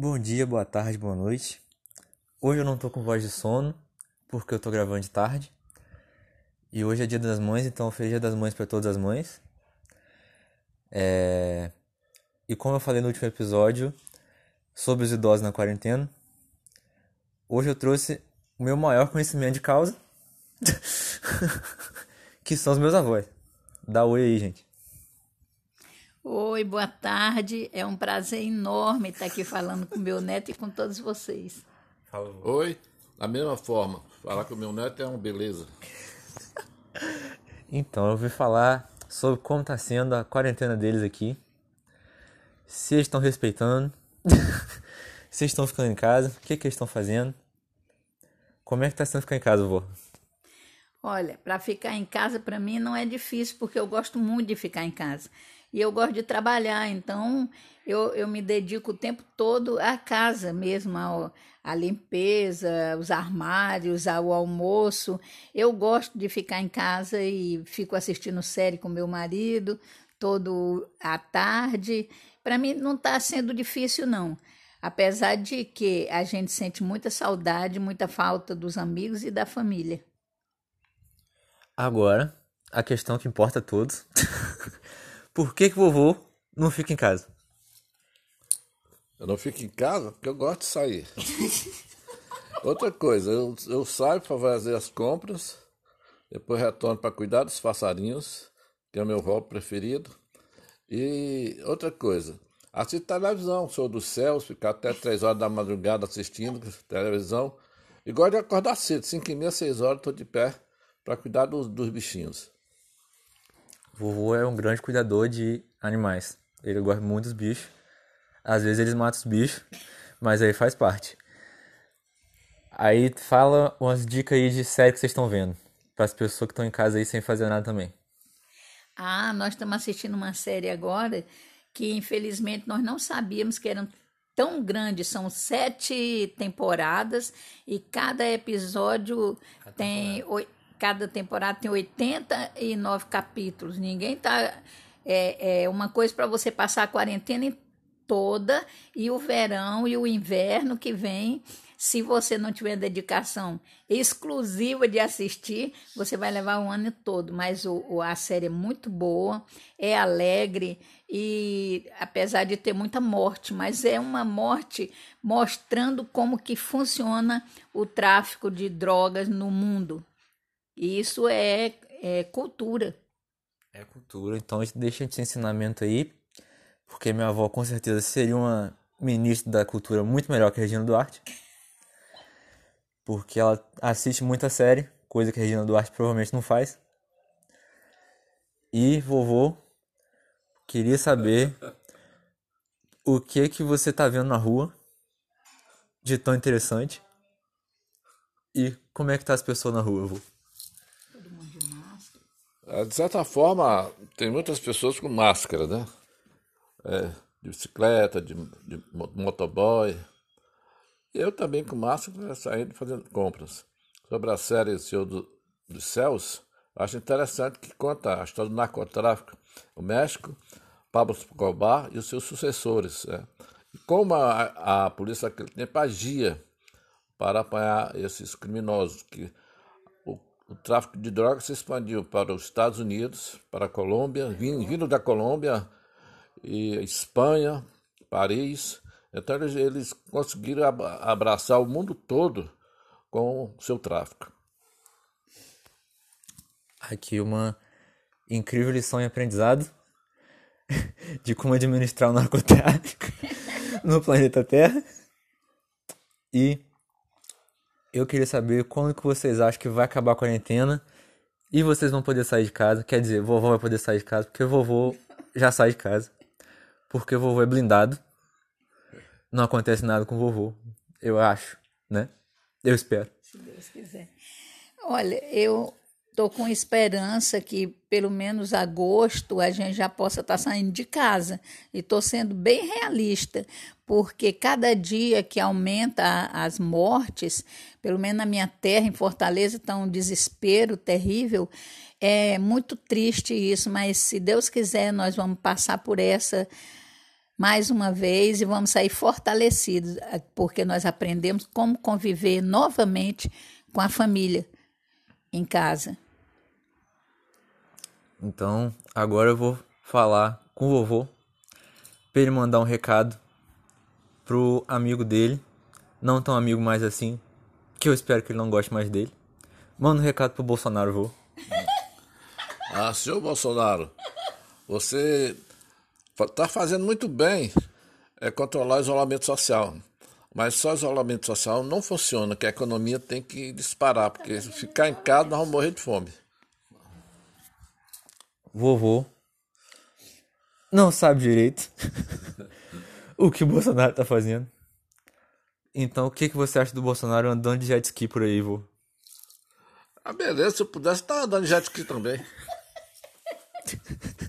Bom dia, boa tarde, boa noite. Hoje eu não tô com voz de sono, porque eu tô gravando de tarde. E hoje é dia das mães, então feliz dia das mães para todas as mães. É... E como eu falei no último episódio sobre os idosos na quarentena, hoje eu trouxe o meu maior conhecimento de causa, que são os meus avós. Dá oi aí, gente. Oi, boa tarde. É um prazer enorme estar aqui falando com meu neto e com todos vocês. Oi, da mesma forma. Falar com o meu neto é uma beleza. Então, eu vim falar sobre como está sendo a quarentena deles aqui. Se eles estão respeitando, se eles estão ficando em casa, o que, que eles estão fazendo. Como é que está sendo ficar em casa, vô? Olha, para ficar em casa para mim não é difícil, porque eu gosto muito de ficar em casa. E eu gosto de trabalhar, então eu, eu me dedico o tempo todo à casa mesmo, ao, à limpeza, os armários, ao almoço. Eu gosto de ficar em casa e fico assistindo série com meu marido todo à tarde. Para mim não está sendo difícil, não. Apesar de que a gente sente muita saudade, muita falta dos amigos e da família. Agora, a questão que importa a todos. Por que, que vovô não fica em casa? Eu não fico em casa porque eu gosto de sair. Outra coisa, eu, eu saio para fazer as compras, depois retorno para cuidar dos passarinhos, que é o meu hobby preferido. E outra coisa, assisto televisão, sou dos céus, ficar até três horas da madrugada assistindo televisão. E gosto de acordar cedo, cinco e meia, seis horas, estou de pé para cuidar dos, dos bichinhos. Vovô é um grande cuidador de animais. Ele gosta muito dos bichos. Às vezes eles matam os bichos, mas aí faz parte. Aí fala umas dicas aí de série que vocês estão vendo. Para as pessoas que estão em casa aí sem fazer nada também. Ah, nós estamos assistindo uma série agora que infelizmente nós não sabíamos que eram tão grandes. São sete temporadas e cada episódio tem cada temporada tem 89 capítulos. Ninguém tá. É, é uma coisa para você passar a quarentena toda e o verão e o inverno que vem. Se você não tiver dedicação exclusiva de assistir, você vai levar o ano todo. Mas o, o, a série é muito boa, é alegre e apesar de ter muita morte, mas é uma morte mostrando como que funciona o tráfico de drogas no mundo. Isso é, é cultura. É cultura, então deixa esse ensinamento aí, porque minha avó com certeza seria uma ministra da cultura muito melhor que a Regina Duarte. Porque ela assiste muita série, coisa que a Regina Duarte provavelmente não faz. E vovô, queria saber o que que você tá vendo na rua de tão interessante e como é que tá as pessoas na rua, vô? É, de certa forma, tem muitas pessoas com máscara, né? É, de bicicleta, de, de motoboy. Eu também com máscara saindo fazendo compras. Sobre a série Senhor do, dos Céus, acho interessante que conta a história do narcotráfico no México, Pablo Escobar e os seus sucessores. Né? E como a, a polícia naquele tempo agia para apanhar esses criminosos que o tráfico de drogas se expandiu para os Estados Unidos, para a Colômbia, vindo da Colômbia, e Espanha, Paris. Então eles, eles conseguiram abraçar o mundo todo com o seu tráfico. Aqui uma incrível lição e aprendizado de como administrar o narcotráfico no planeta Terra. E eu queria saber quando que vocês acham que vai acabar a quarentena e vocês vão poder sair de casa. Quer dizer, vovô vai poder sair de casa, porque vovô já sai de casa. Porque vovô é blindado. Não acontece nada com vovô, eu acho, né? Eu espero. Se Deus quiser. Olha, eu Estou com esperança que pelo menos agosto a gente já possa estar tá saindo de casa. E estou sendo bem realista, porque cada dia que aumenta as mortes, pelo menos na minha terra, em Fortaleza, está um desespero terrível. É muito triste isso, mas se Deus quiser, nós vamos passar por essa mais uma vez e vamos sair fortalecidos, porque nós aprendemos como conviver novamente com a família em casa. Então, agora eu vou falar com o vovô para ele mandar um recado pro amigo dele, não tão amigo mais assim, que eu espero que ele não goste mais dele. Manda um recado pro Bolsonaro, vô. Ah, senhor Bolsonaro, você está fazendo muito bem é controlar o isolamento social. Mas só isolamento social não funciona, que a economia tem que disparar, porque se ficar em casa nós vamos morrer de fome. Vovô não sabe direito o que o Bolsonaro tá fazendo. Então, o que, que você acha do Bolsonaro andando de jet ski por aí, vô? Ah, beleza, se eu pudesse estar andando de jet ski também.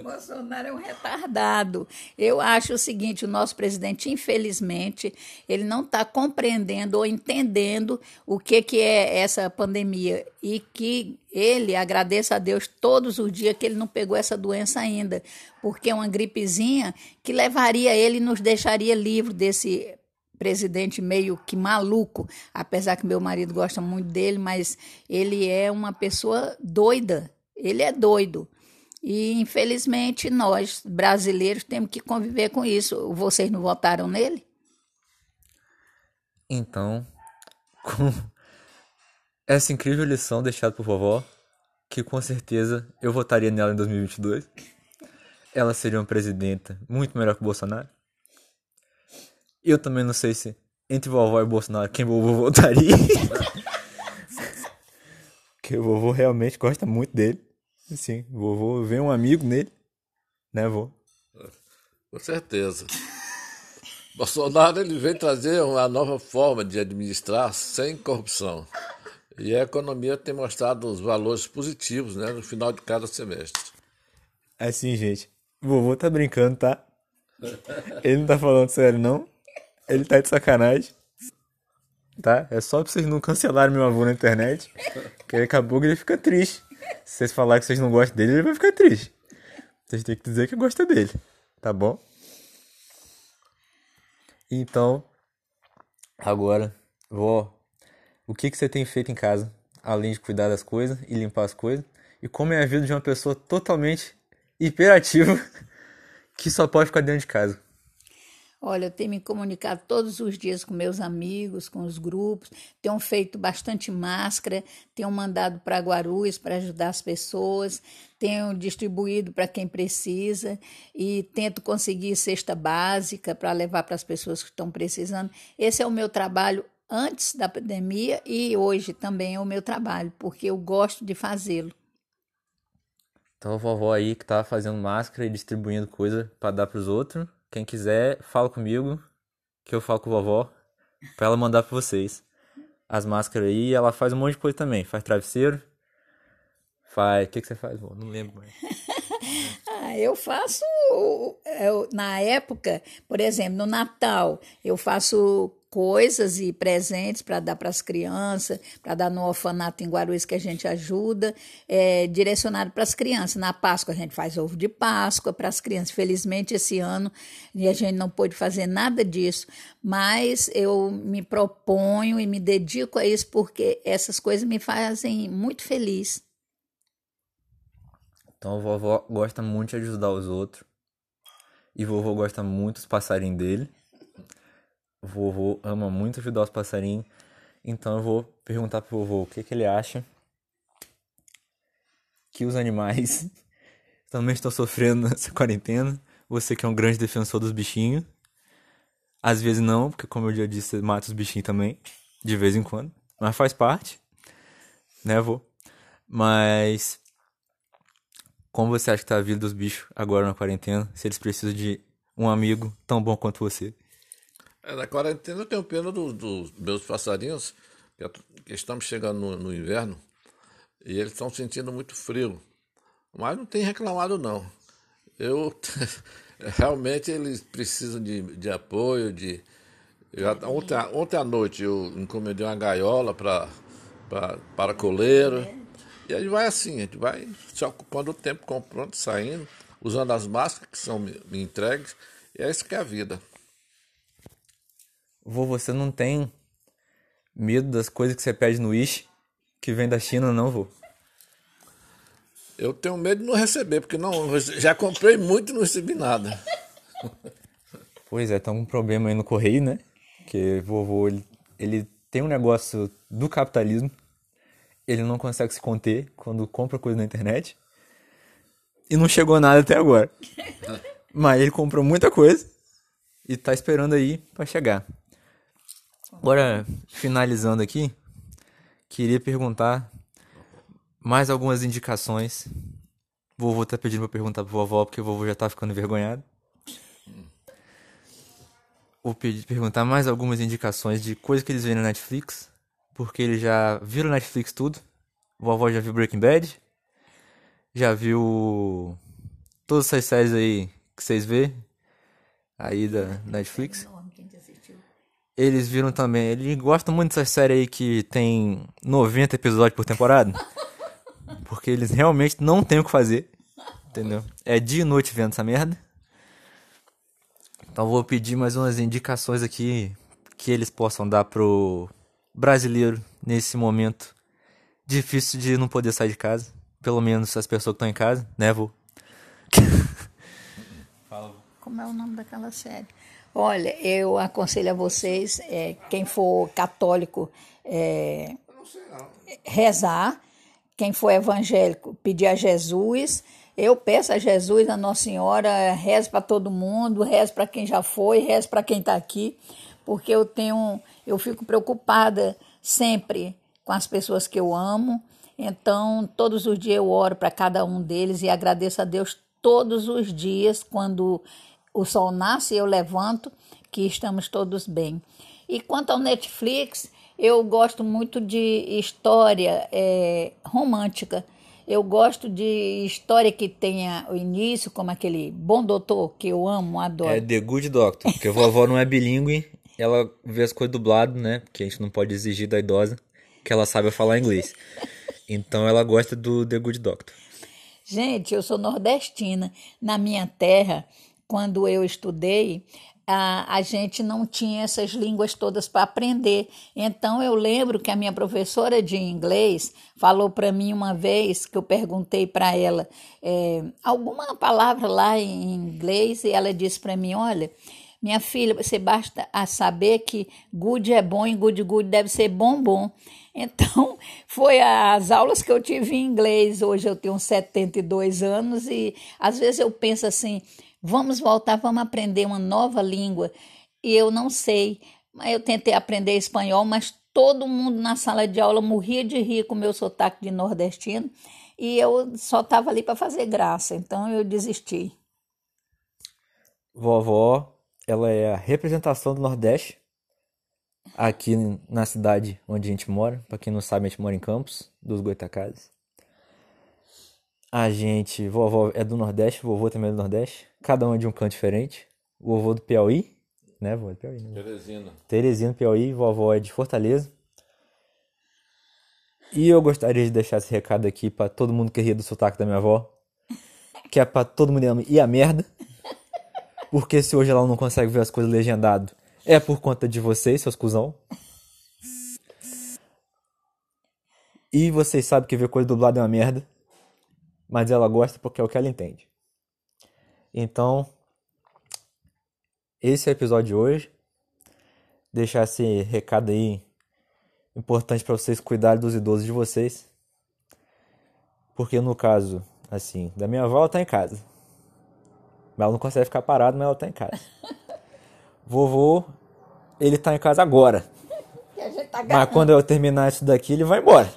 Bolsonaro é um retardado. Eu acho o seguinte: o nosso presidente, infelizmente, ele não está compreendendo ou entendendo o que, que é essa pandemia e que ele agradeça a Deus todos os dias que ele não pegou essa doença ainda, porque é uma gripezinha que levaria ele e nos deixaria livre desse presidente meio que maluco, apesar que meu marido gosta muito dele, mas ele é uma pessoa doida. Ele é doido. E, infelizmente, nós, brasileiros, temos que conviver com isso. Vocês não votaram nele? Então, com essa incrível lição deixada por vovó, que com certeza eu votaria nela em 2022, ela seria uma presidenta muito melhor que o Bolsonaro. Eu também não sei se entre vovó e Bolsonaro quem vovô votaria. Porque o vovô realmente gosta muito dele. Sim, vovô vê um amigo nele, né, vô? Com certeza. Bolsonaro ele vem trazer uma nova forma de administrar sem corrupção. E a economia tem mostrado os valores positivos né, no final de cada semestre. Assim, gente, vovô tá brincando, tá? Ele não tá falando sério, não. Ele tá de sacanagem. Tá? É só pra vocês não cancelarem meu avô na internet. Que acabou que ele fica triste. Se vocês falarem que vocês não gostam dele, ele vai ficar triste. Vocês têm que dizer que gosta dele, tá bom? Então, agora, vó, o que, que você tem feito em casa, além de cuidar das coisas e limpar as coisas? E como é a vida de uma pessoa totalmente hiperativa que só pode ficar dentro de casa? Olha, eu tenho me comunicado todos os dias com meus amigos, com os grupos, tenho feito bastante máscara, tenho mandado para Guarulhos para ajudar as pessoas, tenho distribuído para quem precisa e tento conseguir cesta básica para levar para as pessoas que estão precisando. Esse é o meu trabalho antes da pandemia e hoje também é o meu trabalho, porque eu gosto de fazê-lo. Então a vovó aí que tá fazendo máscara e distribuindo coisa para dar para os outros quem quiser, fala comigo, que eu falo com a vovó, pra ela mandar pra vocês. As máscaras aí, ela faz um monte de coisa também. Faz travesseiro, faz... O que, que você faz? Não lembro mais. ah, eu faço... Eu, na época, por exemplo, no Natal, eu faço coisas e presentes para dar para as crianças, para dar no orfanato em Guarulhos que a gente ajuda, é, direcionado para as crianças. Na Páscoa a gente faz ovo de Páscoa para as crianças. Felizmente esse ano a gente não pôde fazer nada disso, mas eu me proponho e me dedico a isso porque essas coisas me fazem muito feliz. Então a vovó gosta muito de ajudar os outros. E vovô gosta muito dos passarinhos dele. Vovô ama muito ajudar os passarinhos. Então eu vou perguntar pro vovô o que, que ele acha que os animais também estão sofrendo nessa quarentena. Você que é um grande defensor dos bichinhos. Às vezes não, porque como eu já disse, mata os bichinhos também, de vez em quando. Mas faz parte, né, vô? Mas como você acha que tá a vida dos bichos agora na quarentena? Se eles precisam de um amigo tão bom quanto você? É, na quarentena eu tenho pena dos do meus passarinhos, que, que estamos chegando no, no, inverno e eles estão sentindo muito frio. Mas não tem reclamado não. Eu realmente eles precisam de, de apoio, de. Eu, ontem, ontem à noite eu encomendei uma gaiola para para coleiro. E aí vai assim, a gente vai se ocupando o tempo, comprando, saindo. usando as máscaras que são me, me entregues. E é isso que é a vida. Vô, você não tem medo das coisas que você pede no Wish, que vem da China, não, vô? Eu tenho medo de não receber, porque não, já comprei muito e não recebi nada. Pois é, tá um problema aí no correio, né? Que vovô, ele, ele tem um negócio do capitalismo, ele não consegue se conter quando compra coisa na internet. E não chegou nada até agora. Mas ele comprou muita coisa e tá esperando aí para chegar. Agora, finalizando aqui, queria perguntar mais algumas indicações. Vovô tá pedindo pra perguntar pro vovó, porque o vovô já tá ficando envergonhado. Vou pedir, perguntar mais algumas indicações de coisas que eles veem na Netflix, porque eles já viram Netflix tudo. Vovó já viu Breaking Bad, já viu todas essas séries aí que vocês vê aí da Netflix. Eles viram também, eles gostam muito dessa série aí que tem 90 episódios por temporada. Porque eles realmente não têm o que fazer. Entendeu? É dia e noite vendo essa merda. Então vou pedir mais umas indicações aqui que eles possam dar pro brasileiro nesse momento difícil de não poder sair de casa. Pelo menos as pessoas que estão em casa, né, vô? Como é o nome daquela série? Olha, eu aconselho a vocês, é, quem for católico, é, rezar. Quem for evangélico, pedir a Jesus. Eu peço a Jesus, a Nossa Senhora, reze para todo mundo, reze para quem já foi, reze para quem está aqui, porque eu tenho, eu fico preocupada sempre com as pessoas que eu amo. Então, todos os dias eu oro para cada um deles e agradeço a Deus todos os dias quando o sol nasce e eu levanto que estamos todos bem. E quanto ao Netflix, eu gosto muito de história é, romântica. Eu gosto de história que tenha o início, como aquele Bom Doutor, que eu amo, adoro. É The Good Doctor, porque vovó não é bilíngue, ela vê as coisas dublado, né? Porque a gente não pode exigir da idosa que ela saiba falar inglês. Então ela gosta do The Good Doctor. Gente, eu sou nordestina. Na minha terra, quando eu estudei, a, a gente não tinha essas línguas todas para aprender. Então eu lembro que a minha professora de inglês falou para mim uma vez que eu perguntei para ela é, alguma palavra lá em inglês e ela disse para mim, olha, minha filha, você basta a saber que good é bom e good good deve ser bom bom. Então, foi as aulas que eu tive em inglês. Hoje eu tenho 72 anos e às vezes eu penso assim, Vamos voltar, vamos aprender uma nova língua. E eu não sei. Eu tentei aprender espanhol, mas todo mundo na sala de aula morria de rir com o meu sotaque de nordestino. E eu só estava ali para fazer graça, então eu desisti. Vovó, ela é a representação do Nordeste aqui na cidade onde a gente mora. Para quem não sabe, a gente mora em Campos, dos Goitacazes. A gente, vovó é do Nordeste, vovô também é do Nordeste. Cada um é de um canto diferente. Vovô do Piauí, né? Vovô do Piauí, né? Teresina. Teresina, Piauí. Vovó é de Fortaleza. E eu gostaria de deixar esse recado aqui para todo mundo que ria do sotaque da minha avó. Que é pra todo mundo ir a merda. Porque se hoje ela não consegue ver as coisas legendado, é por conta de vocês, seus cuzão. E vocês sabem que ver coisa dublada é uma merda mas ela gosta porque é o que ela entende. Então, esse é o episódio de hoje. Deixar esse recado aí importante para vocês cuidarem dos idosos de vocês. Porque no caso, assim, da minha avó, ela tá em casa. Mas ela não consegue ficar parada, mas ela tá em casa. Vovô, ele tá em casa agora. Tá mas quando eu terminar isso daqui, ele vai embora.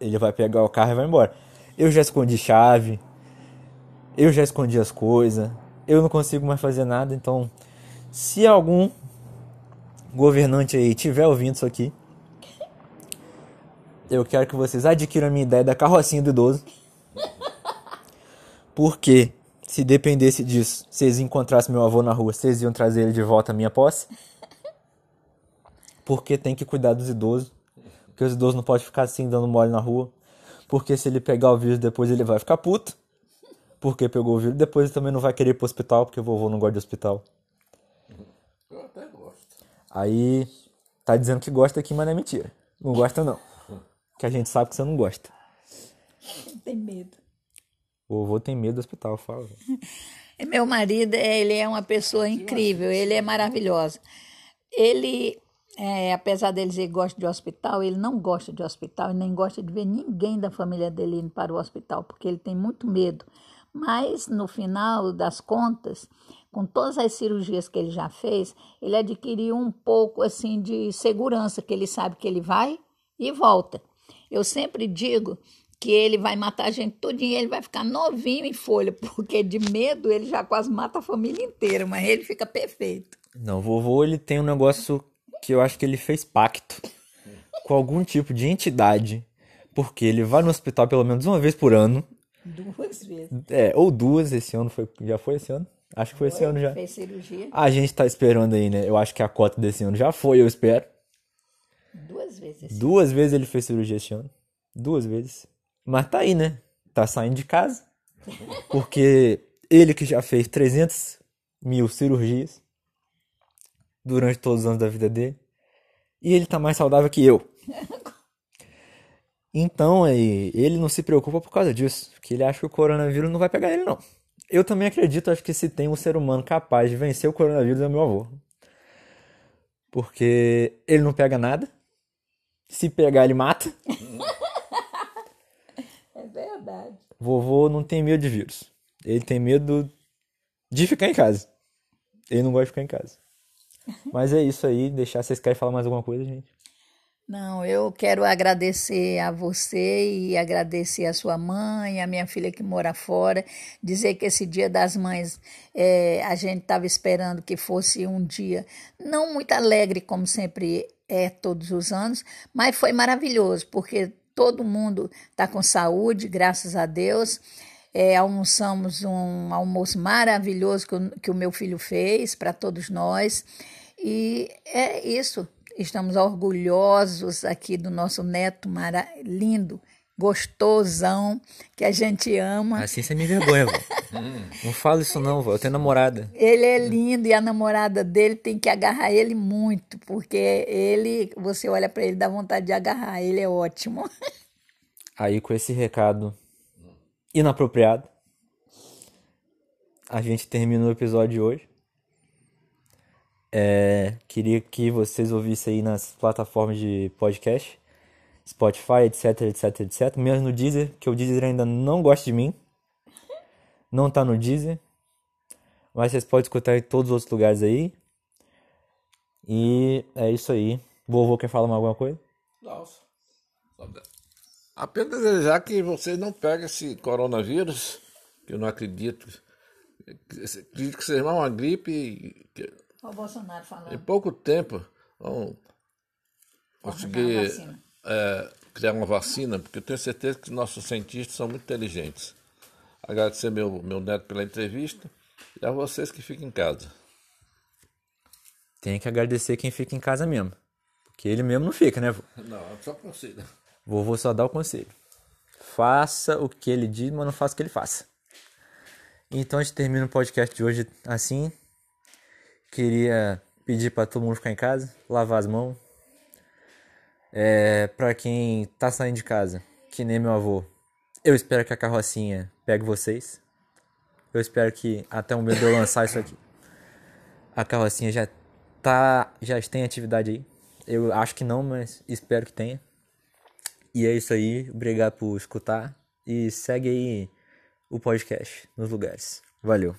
Ele vai pegar o carro e vai embora. Eu já escondi chave. Eu já escondi as coisas. Eu não consigo mais fazer nada. Então, se algum governante aí tiver ouvindo isso aqui, eu quero que vocês adquiram a minha ideia da carrocinha do idoso. Porque se dependesse disso, vocês encontrassem meu avô na rua, vocês iam trazer ele de volta à minha posse. Porque tem que cuidar dos idosos. Porque os idosos não podem ficar assim dando mole na rua. Porque se ele pegar o vírus depois ele vai ficar puto. porque pegou o vírus. Depois também não vai querer ir pro hospital, porque o vovô não gosta de hospital. Eu até gosto. Aí tá dizendo que gosta aqui, mas não é mentira. Não gosta não. Que a gente sabe que você não gosta. Tem medo. O vovô tem medo do hospital, fala. Meu marido, ele é uma pessoa incrível, ele é maravilhoso. Ele, é, apesar dele dizer que gosta de hospital, ele não gosta de hospital e nem gosta de ver ninguém da família dele indo para o hospital, porque ele tem muito medo. Mas, no final das contas, com todas as cirurgias que ele já fez, ele adquiriu um pouco assim de segurança, que ele sabe que ele vai e volta. Eu sempre digo que ele vai matar a gente tudinho, ele vai ficar novinho em folha, porque de medo ele já quase mata a família inteira, mas ele fica perfeito. Não, vovô ele tem um negócio que eu acho que ele fez pacto com algum tipo de entidade, porque ele vai no hospital pelo menos uma vez por ano, Duas vezes. é, ou duas esse ano foi, já foi esse ano? Acho que foi esse ano já. Fez cirurgia A gente tá esperando aí, né? Eu acho que a cota desse ano já foi, eu espero. duas vezes. Duas vezes ele fez cirurgia esse ano. Duas vezes. Mas tá aí, né? Tá saindo de casa. Porque ele que já fez 300 mil cirurgias durante todos os anos da vida dele. E ele tá mais saudável que eu. Então, aí, ele não se preocupa por causa disso. Que ele acha que o coronavírus não vai pegar ele, não. Eu também acredito, acho que se tem um ser humano capaz de vencer o coronavírus é meu avô. Porque ele não pega nada. Se pegar, ele mata. Verdade. Vovô não tem medo de vírus. Ele tem medo de ficar em casa. Ele não gosta de ficar em casa. Mas é isso aí. Deixar. Vocês querem falar mais alguma coisa, gente? Não, eu quero agradecer a você e agradecer a sua mãe, a minha filha que mora fora, dizer que esse Dia das Mães é, a gente estava esperando que fosse um dia não muito alegre, como sempre é todos os anos, mas foi maravilhoso, porque todo mundo está com saúde, graças a Deus. É, almoçamos um almoço maravilhoso que o, que o meu filho fez para todos nós. E é isso. Estamos orgulhosos aqui do nosso neto mara lindo, gostosão, que a gente ama. Assim você me envergonha, vô. Não fala isso não. Eu tenho namorada. Ele é lindo e a namorada dele tem que agarrar ele muito, porque ele, você olha para ele dá vontade de agarrar, ele é ótimo. Aí com esse recado inapropriado, a gente termina o episódio de hoje. É, queria que vocês ouvissem aí nas plataformas de podcast, Spotify, etc, etc, etc. Menos no Deezer, que o Deezer ainda não gosta de mim. Não tá no Deezer. Mas vocês podem escutar em todos os outros lugares aí. E é isso aí. Vovô quer falar mais alguma coisa? Nossa. Apenas desejar que você não pegue esse coronavírus, que eu não acredito. Acredito que seja uma gripe que O Bolsonaro em falando. pouco tempo vão conseguir é, criar uma vacina, porque eu tenho certeza que nossos cientistas são muito inteligentes. Agradecer meu, meu neto pela entrevista e a vocês que ficam em casa. Tem que agradecer quem fica em casa mesmo. Porque ele mesmo não fica, né, vô? Não, é só conselho. Vovô só dá o conselho. Faça o que ele diz, mas não faça o que ele faça. Então a gente termina o podcast de hoje assim. Queria pedir para todo mundo ficar em casa, lavar as mãos. É, para quem tá saindo de casa, que nem meu avô, eu espero que a carrocinha pegue vocês. Eu espero que até o momento de eu lançar isso aqui, a carrocinha já tá, já tem atividade aí. Eu acho que não, mas espero que tenha. E é isso aí. Obrigado por escutar. E segue aí o podcast nos lugares. Valeu.